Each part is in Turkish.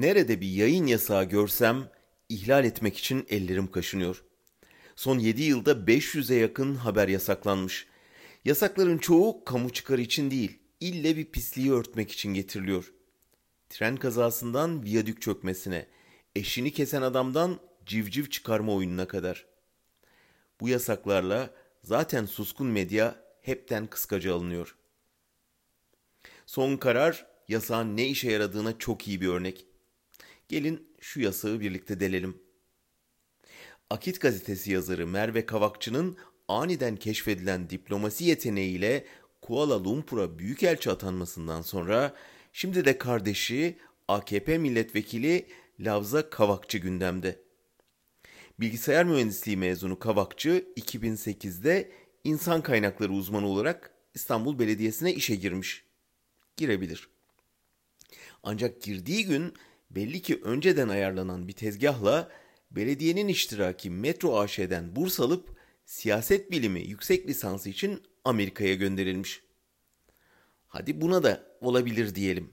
Nerede bir yayın yasağı görsem ihlal etmek için ellerim kaşınıyor. Son 7 yılda 500'e yakın haber yasaklanmış. Yasakların çoğu kamu çıkarı için değil, ille bir pisliği örtmek için getiriliyor. Tren kazasından viyadük çökmesine, eşini kesen adamdan civciv çıkarma oyununa kadar. Bu yasaklarla zaten suskun medya hepten kıskaca alınıyor. Son karar yasağın ne işe yaradığına çok iyi bir örnek. Gelin şu yasağı birlikte delelim. Akit gazetesi yazarı Merve Kavakçı'nın aniden keşfedilen diplomasi yeteneğiyle Kuala Lumpur'a büyükelçi atanmasından sonra şimdi de kardeşi AKP milletvekili Lavza Kavakçı gündemde. Bilgisayar mühendisliği mezunu Kavakçı 2008'de insan kaynakları uzmanı olarak İstanbul Belediyesi'ne işe girmiş. Girebilir. Ancak girdiği gün belli ki önceden ayarlanan bir tezgahla belediyenin iştiraki Metro AŞ'den burs alıp siyaset bilimi yüksek lisansı için Amerika'ya gönderilmiş. Hadi buna da olabilir diyelim.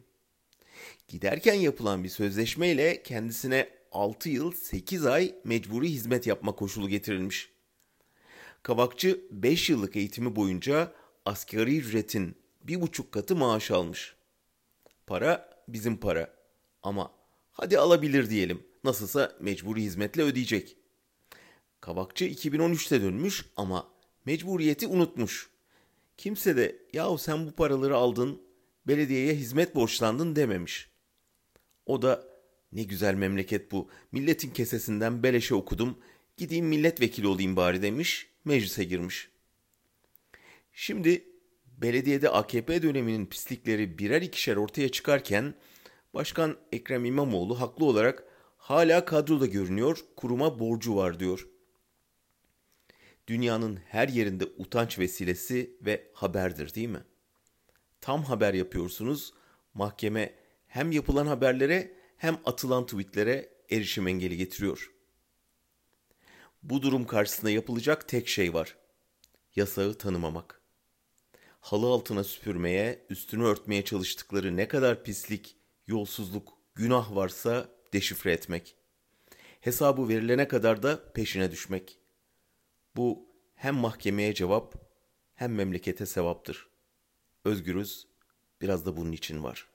Giderken yapılan bir sözleşmeyle kendisine 6 yıl 8 ay mecburi hizmet yapma koşulu getirilmiş. Kavakçı 5 yıllık eğitimi boyunca asgari ücretin bir buçuk katı maaş almış. Para bizim para ama hadi alabilir diyelim. Nasılsa mecburi hizmetle ödeyecek. Kavakçı 2013'te dönmüş ama mecburiyeti unutmuş. Kimse de yahu sen bu paraları aldın, belediyeye hizmet borçlandın dememiş. O da ne güzel memleket bu, milletin kesesinden beleşe okudum, gideyim milletvekili olayım bari demiş, meclise girmiş. Şimdi belediyede AKP döneminin pislikleri birer ikişer ortaya çıkarken Başkan Ekrem İmamoğlu haklı olarak hala kadroda görünüyor, kuruma borcu var diyor. Dünyanın her yerinde utanç vesilesi ve haberdir değil mi? Tam haber yapıyorsunuz, mahkeme hem yapılan haberlere hem atılan tweetlere erişim engeli getiriyor. Bu durum karşısında yapılacak tek şey var. Yasağı tanımamak. Halı altına süpürmeye, üstünü örtmeye çalıştıkları ne kadar pislik, yolsuzluk, günah varsa deşifre etmek. Hesabı verilene kadar da peşine düşmek. Bu hem mahkemeye cevap hem memlekete sevaptır. Özgürüz biraz da bunun için var.''